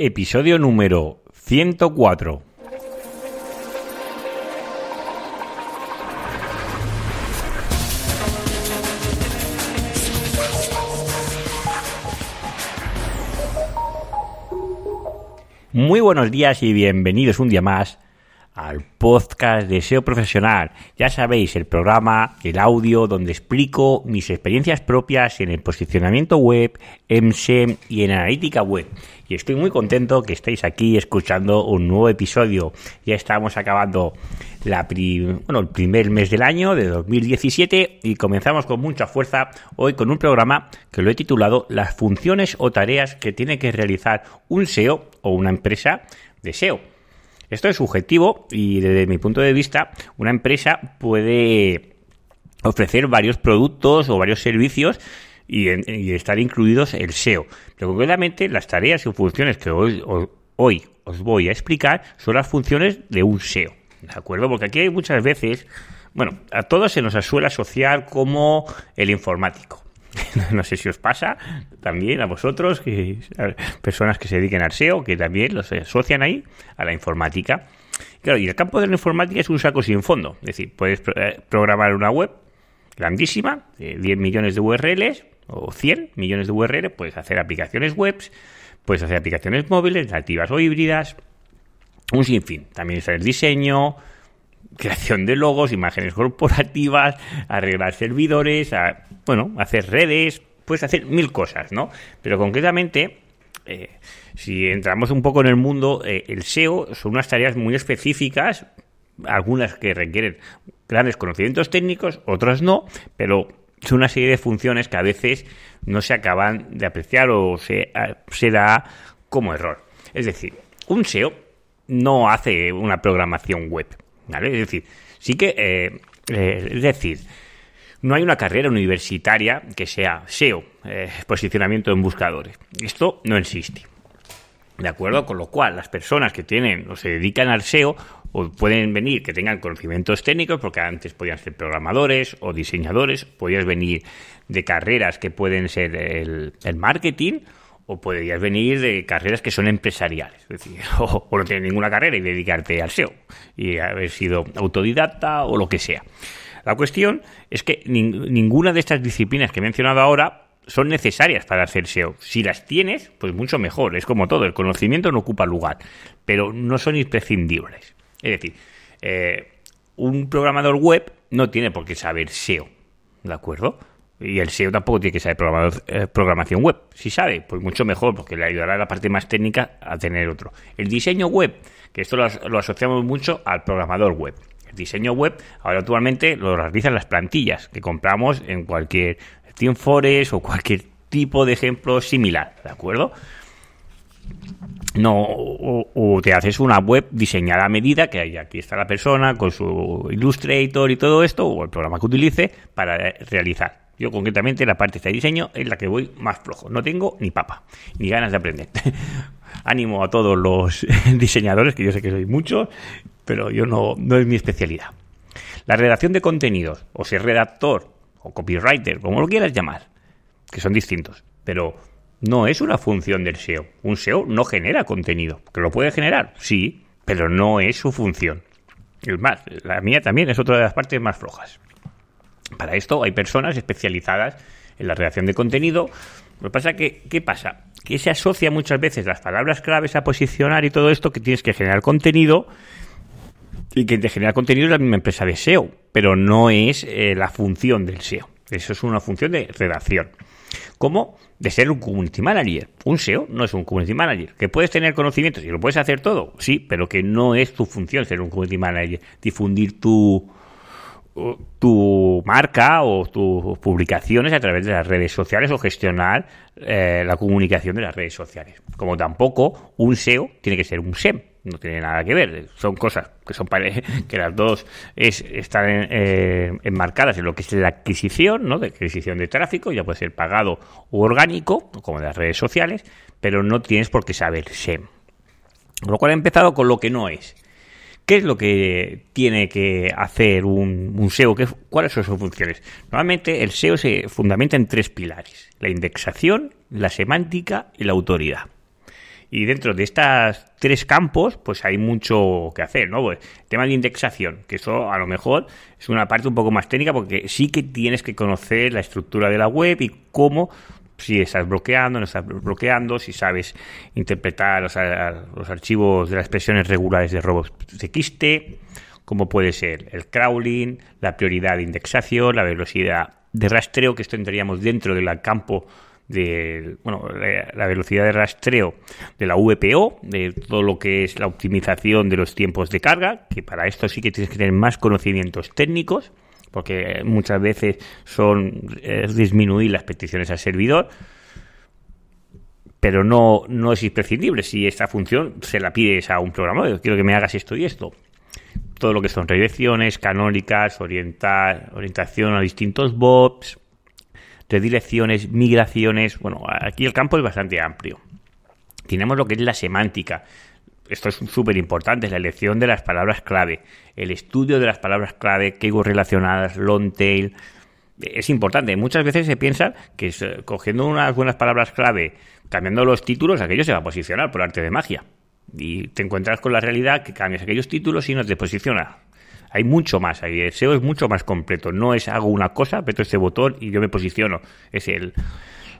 Episodio número 104. Muy buenos días y bienvenidos un día más al podcast de SEO Profesional. Ya sabéis, el programa, el audio, donde explico mis experiencias propias en el posicionamiento web, en SEM y en analítica web. Y estoy muy contento que estéis aquí escuchando un nuevo episodio. Ya estamos acabando la bueno, el primer mes del año de 2017 y comenzamos con mucha fuerza hoy con un programa que lo he titulado Las funciones o tareas que tiene que realizar un SEO o una empresa de SEO. Esto es subjetivo y desde mi punto de vista una empresa puede ofrecer varios productos o varios servicios y, estar incluidos el SEO. Pero concretamente las tareas y funciones que hoy, hoy os voy a explicar son las funciones de un SEO. ¿De acuerdo? Porque aquí hay muchas veces, bueno, a todos se nos suele asociar como el informático. no sé si os pasa también a vosotros, que personas que se dediquen al SEO, que también los asocian ahí a la informática. Claro, y el campo de la informática es un saco sin fondo. Es decir, puedes eh, programar una web grandísima, de 10 millones de URLs o 100 millones de URLs, puedes hacer aplicaciones webs, puedes hacer aplicaciones móviles, nativas o híbridas, un sinfín. También el diseño, creación de logos, imágenes corporativas, arreglar servidores, bueno, hacer redes, puedes hacer mil cosas, ¿no? Pero concretamente, eh, si entramos un poco en el mundo, eh, el SEO son unas tareas muy específicas, algunas que requieren grandes conocimientos técnicos, otras no, pero son una serie de funciones que a veces no se acaban de apreciar o se, se da como error. Es decir, un SEO no hace una programación web. Es decir, sí que, eh, eh, es decir, no hay una carrera universitaria que sea SEO, eh, posicionamiento en buscadores. Esto no existe. ¿De acuerdo? Con lo cual, las personas que tienen o se dedican al SEO o pueden venir que tengan conocimientos técnicos, porque antes podían ser programadores o diseñadores, podías venir de carreras que pueden ser el, el marketing o podrías venir de carreras que son empresariales, es decir, o, no tienes ninguna carrera y dedicarte al SEO y haber sido autodidacta o lo que sea. La cuestión es que ninguna de estas disciplinas que he mencionado ahora son necesarias para hacer SEO. Si las tienes, pues mucho mejor. Es como todo, el conocimiento no ocupa lugar, pero no son imprescindibles. Es decir, eh, un programador web no tiene por qué saber SEO, ¿de acuerdo? Y el SEO tampoco tiene que saber eh, programación web. Si sabe, pues mucho mejor, porque le ayudará a la parte más técnica a tener otro. El diseño web, que esto lo, asociamos mucho al programador web. El diseño web, ahora actualmente lo realizan las plantillas que compramos en cualquier TeamForest o cualquier tipo de ejemplo similar, ¿de acuerdo? No, o, te haces una web diseñada a medida, que aquí está la persona con su Illustrator y todo esto, o el programa que utilice para realizar. Yo concretamente la parte de diseño es la que voy más flojo. No tengo ni papa, ni ganas de aprender. Ánimo a todos los diseñadores, que yo sé que sois muchos, pero yo no, no es mi especialidad. La redacción de contenidos, o ser redactor, o copywriter, como lo quieras llamar, que son distintos, pero no es una función del SEO. Un SEO no genera contenido, que lo puede generar, sí, pero no es su función. Es más, la mía también es otra de las partes más flojas. Para esto hay personas especializadas en la redacción de contenido. Lo que pasa que, ¿qué pasa? Que se asocia muchas veces las palabras claves a posicionar y todo esto que tienes que generar contenido y que te genera contenido es la misma empresa de SEO, pero no es eh, la función del SEO. Eso es una función de redacción. Como de ser un community manager. Un SEO no es un community manager. Que puedes tener conocimientos y lo puedes hacer todo, sí, pero que no es tu función ser un community manager. Difundir tu, tu marca o tus publicaciones a través de las redes sociales o gestionar eh, la comunicación de las redes sociales. Como tampoco un SEO tiene que ser un SEM, no tiene nada que ver. Son cosas que son que las dos es, están eh, enmarcadas en lo que es la adquisición, ¿no? De adquisición de tráfico, ya puede ser pagado u orgánico, como de las redes sociales, pero no tienes por qué saber SEM. Con lo cual he empezado con lo que no es. ¿Qué es lo que tiene que hacer un, SEO? ¿Cuáles son sus funciones? Normalmente el SEO se fundamenta en tres pilares. La indexación, la semántica y la autoridad. Y dentro de estos tres campos, pues hay mucho que hacer, ¿no? Pues, tema de indexación, que eso a lo mejor es una parte un poco más técnica porque sí que tienes que conocer la estructura de la web y cómo si estás bloqueando, no estás bloqueando, si sabes interpretar los, los archivos de las expresiones regulares de robots.txt, como puede ser el crawling, la prioridad de indexación, la velocidad de rastreo, que esto entraríamos dentro del campo de bueno, la velocidad de rastreo de la VPO, de todo lo que es la optimización de los tiempos de carga, que para esto sí que tienes que tener más conocimientos técnicos, porque muchas veces son disminuir las peticiones al servidor, pero no, no es imprescindible. Si esta función se la pides a un programador, quiero que me hagas esto y esto. Todo lo que son redirecciones, canónicas, orientar, orientación a distintos bobs, redirecciones, migraciones. Bueno, aquí el campo es bastante amplio. Tenemos lo que es la semántica. Esto es súper importante, la elección de las palabras clave, el estudio de las palabras clave, keywords relacionadas, long tail. Es importante. Muchas veces se piensa que cogiendo unas buenas palabras clave, cambiando los títulos, aquello se va a posicionar por arte de magia. Y te encuentras con la realidad que cambias aquellos títulos y no te posiciona. Hay mucho más ahí. El SEO es mucho más completo. No es hago una cosa, meto este botón y yo me posiciono. Es el,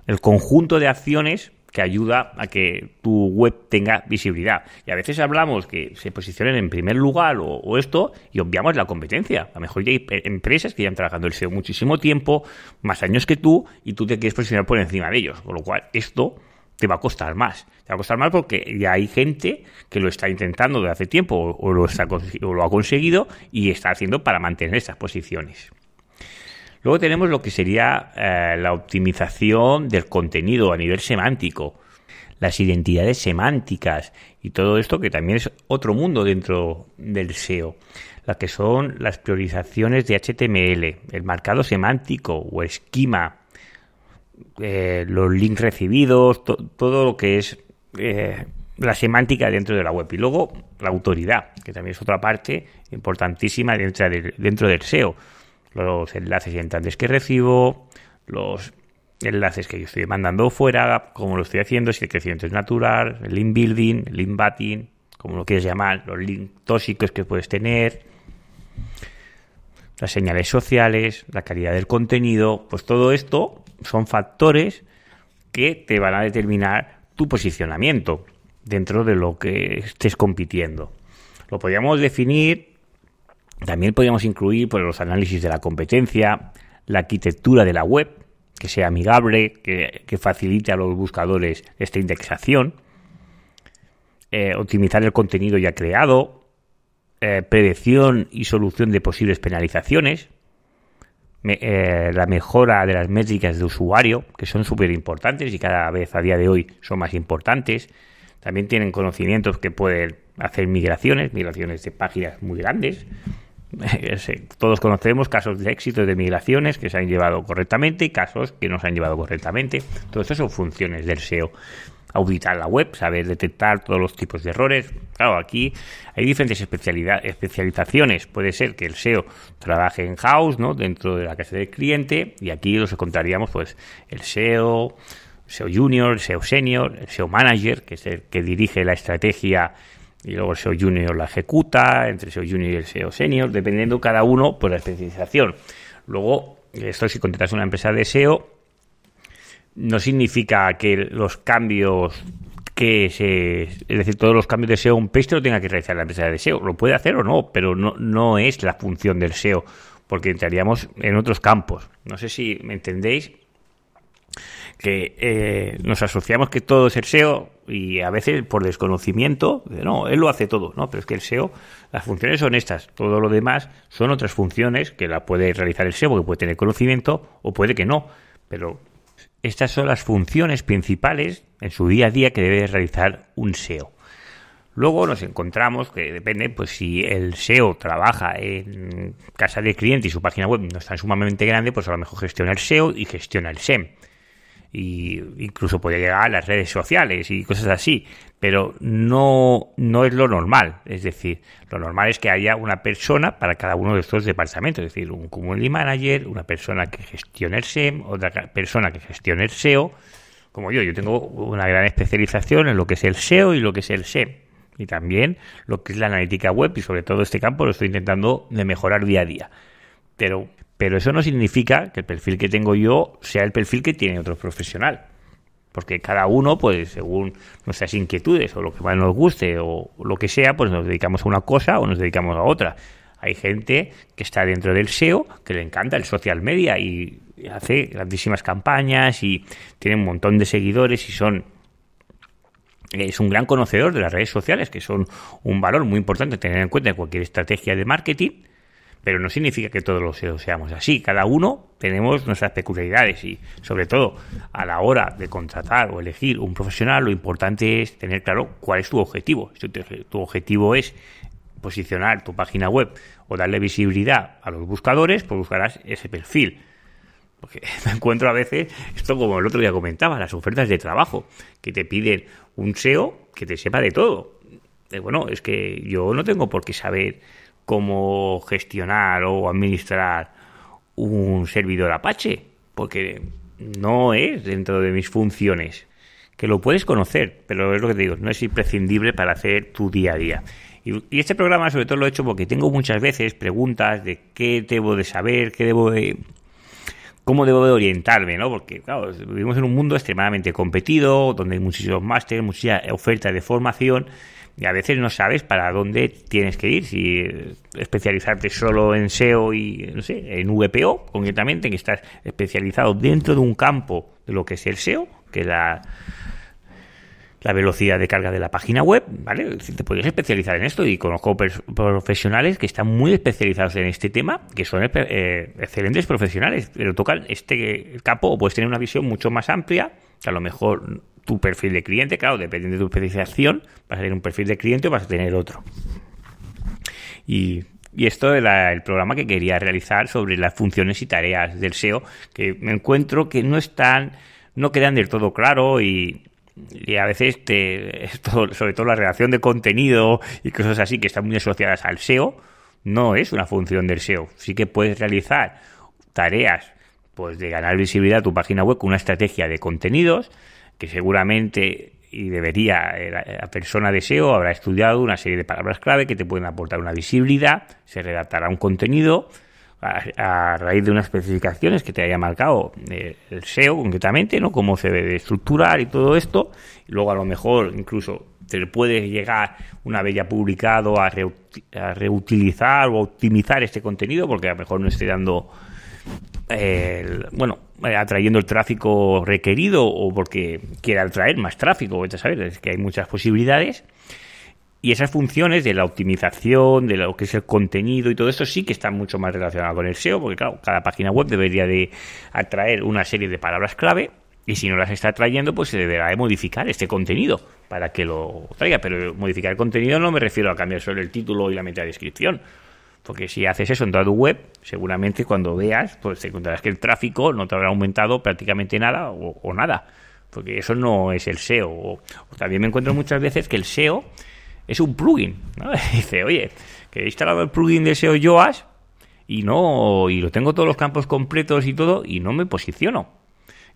el conjunto de acciones que ayuda a que tu web tenga visibilidad. Y a veces hablamos que se posicionen en primer lugar o, esto y obviamos la competencia. A lo mejor ya hay empresas que han trabajando el SEO muchísimo tiempo, más años que tú, y tú te quieres posicionar por encima de ellos. Con lo cual, esto te va a costar más. Te va a costar más porque ya hay gente que lo está intentando de hace tiempo o, lo, ha conseguido y está haciendo para mantener esas posiciones. Luego tenemos lo que sería eh, la optimización del contenido a nivel semántico, las identidades semánticas y todo esto que también es otro mundo dentro del SEO, las que son las priorizaciones de HTML, el marcado semántico o esquema, eh, los links recibidos, todo lo que es eh, la semántica dentro de la web. Y luego la autoridad, que también es otra parte importantísima dentro del, dentro del SEO. Los enlaces entrantes que recibo, los enlaces que yo estoy mandando fuera, cómo lo estoy haciendo, si el crecimiento es natural, el link building, el link batting, como lo quieres llamar, los links tóxicos que puedes tener, las señales sociales, la calidad del contenido, pues todo esto son factores que te van a determinar tu posicionamiento dentro de lo que estés compitiendo. Lo podríamos definir, también podríamos incluir pues, los análisis de la competencia, la arquitectura de la web, que sea amigable, que, facilite a los buscadores esta indexación, eh, optimizar el contenido ya creado, eh, predicción y solución de posibles penalizaciones, eh, la mejora de las métricas de usuario, que son súper importantes y cada vez a día de hoy son más importantes. También tienen conocimientos que pueden hacer migraciones, migraciones de páginas muy grandes. Todos conocemos casos de éxito de migraciones que se han llevado correctamente y casos que no se han llevado correctamente. Todo eso son funciones del SEO auditar la web, saber detectar todos los tipos de errores. Claro, aquí hay diferentes especializaciones. Puede ser que el SEO trabaje en house, ¿no? Dentro de la casa del cliente, y aquí los encontraríamos, pues, el SEO, SEO Junior, el SEO Senior, el SEO Manager, que es el que dirige la estrategia y luego el SEO Junior la ejecuta, entre el SEO Junior y el SEO Senior, dependiendo cada uno por la especialización. Luego, esto si contratas una empresa de SEO, no significa que los cambios que se, es decir, todos los cambios de SEO un page lo tenga que realizar la empresa de SEO. Lo puede hacer o no, pero no, no es la función del SEO, porque entraríamos en otros campos. No sé si me entendéis que eh, nos asociamos que todo es el SEO y a veces por desconocimiento, no, él lo hace todo, no, pero es que el SEO, las funciones son estas, todo lo demás son otras funciones que la puede realizar el SEO porque puede tener conocimiento o puede que no, pero estas son las funciones principales en su día a día que debe realizar un SEO. Luego nos encontramos que depende, pues si el SEO trabaja en casa de cliente y su página web no está sumamente grande, pues a lo mejor gestiona el SEO y gestiona el SEM y incluso puede llegar a las redes sociales y cosas así, pero no, no es lo normal. Es decir, lo normal es que haya una persona para cada uno de estos departamentos, es decir, un community manager, una persona que gestione el SEM, otra persona que gestione el SEO, como yo, yo tengo una gran especialización en lo que es el SEO y lo que es el SEM. Y también lo que es la analítica web y sobre todo este campo lo estoy intentando de mejorar día a día. Pero, pero eso no significa que el perfil que tengo yo sea el perfil que tiene otro profesional. Porque cada uno, pues según nuestras inquietudes o lo que más nos guste o lo que sea, pues nos dedicamos a una cosa o nos dedicamos a otra. Hay gente que está dentro del SEO que le encanta el social media y hace grandísimas campañas y tiene un montón de seguidores y son es un gran conocedor de las redes sociales, que son un valor muy importante tener en cuenta en cualquier estrategia de marketing, pero no significa que todos los SEO seamos así. Cada uno tenemos nuestras peculiaridades y, sobre todo, a la hora de contratar o elegir un profesional, lo importante es tener claro cuál es tu objetivo. Si tu objetivo es posicionar tu página web o darle visibilidad a los buscadores, pues buscarás ese perfil. Porque me encuentro a veces, esto como el otro día comentaba, las ofertas de trabajo, que te piden un SEO que te sepa de todo. Eh, bueno, es que yo no tengo por qué saber cómo gestionar o administrar un servidor Apache, porque no es dentro de mis funciones. Que lo puedes conocer, pero es lo que te digo, no es imprescindible para hacer tu día a día. Y, este programa sobre todo lo he hecho porque tengo muchas veces preguntas de qué debo de saber, qué debo de, cómo debo de orientarme, ¿no? Porque, claro, vivimos en un mundo extremadamente competido, donde hay muchísimos másteres, muchísimas ofertas de formación, y a veces no sabes para dónde tienes que ir, si especializarte solo en SEO y, no sé, en VPO, concretamente, que estás especializado dentro de un campo de lo que es el SEO, que es la la velocidad de carga de la página web, ¿vale? Te podrías especializar en esto. Y conozco profesionales que están muy especializados en este tema, que son eh, excelentes profesionales, pero tocan este campo o puedes tener una visión mucho más amplia, a lo mejor tu perfil de cliente, claro, depende de tu especialización, vas a tener un perfil de cliente o vas a tener otro. Y, esto era el programa que quería realizar sobre las funciones y tareas del SEO, que me encuentro que no están, no quedan del todo claro y, y a veces te, sobre todo la redacción de contenido y cosas así que están muy asociadas al SEO, no es una función del SEO. Sí que puedes realizar tareas pues de ganar visibilidad a tu página web con una estrategia de contenidos que seguramente y debería eh, la persona de SEO habrá estudiado una serie de palabras clave que te pueden aportar una visibilidad, se redactará un contenido a, raíz de unas especificaciones que te haya marcado eh, el SEO concretamente, ¿no? Cómo se debe estructurar y todo esto. Luego a lo mejor incluso te puede llegar una vez ya publicado a, reutilizar o optimizar este contenido porque a lo mejor no esté dando bueno atrayendo el tráfico requerido o porque quiera atraer más tráfico, es que hay muchas posibilidades y esas funciones de la optimización, de lo que es el contenido y todo esto sí que están mucho más relacionadas con el SEO, porque claro, cada página web debería de atraer una serie de palabras clave y si no las está trayendo, pues se deberá de modificar este contenido para que lo traiga. Pero modificar el contenido no me refiero a cambiar solo el título y la meta descripción. Porque si haces eso en toda tu web, seguramente cuando veas, pues te encontrarás que el tráfico no te habrá aumentado prácticamente nada o, nada. Porque eso no es el SEO. o también me encuentro muchas veces que el SEO es un plugin. Dice, oye, que he instalado el plugin de SEO Yoast y no y lo tengo todos los campos completos y todo y no me posiciono.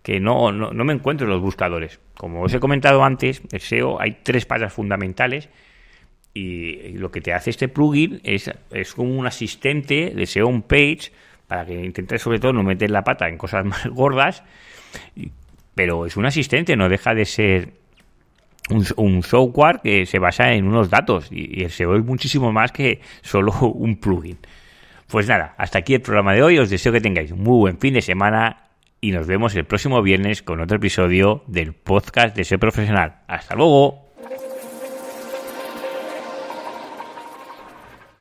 Que no, no, me encuentro en los buscadores. Como os he comentado antes, el SEO hay tres patas fundamentales y, lo que te hace este plugin es, es como un asistente de SEO page para que intentes sobre todo no meter la pata en cosas más gordas, pero es un asistente, no deja de ser un, software que se basa en unos datos y, el SEO es muchísimo más que solo un plugin. Pues nada, hasta aquí el programa de hoy. Os deseo que tengáis un muy buen fin de semana y nos vemos el próximo viernes con otro episodio del podcast de SEO Profesional. Hasta luego.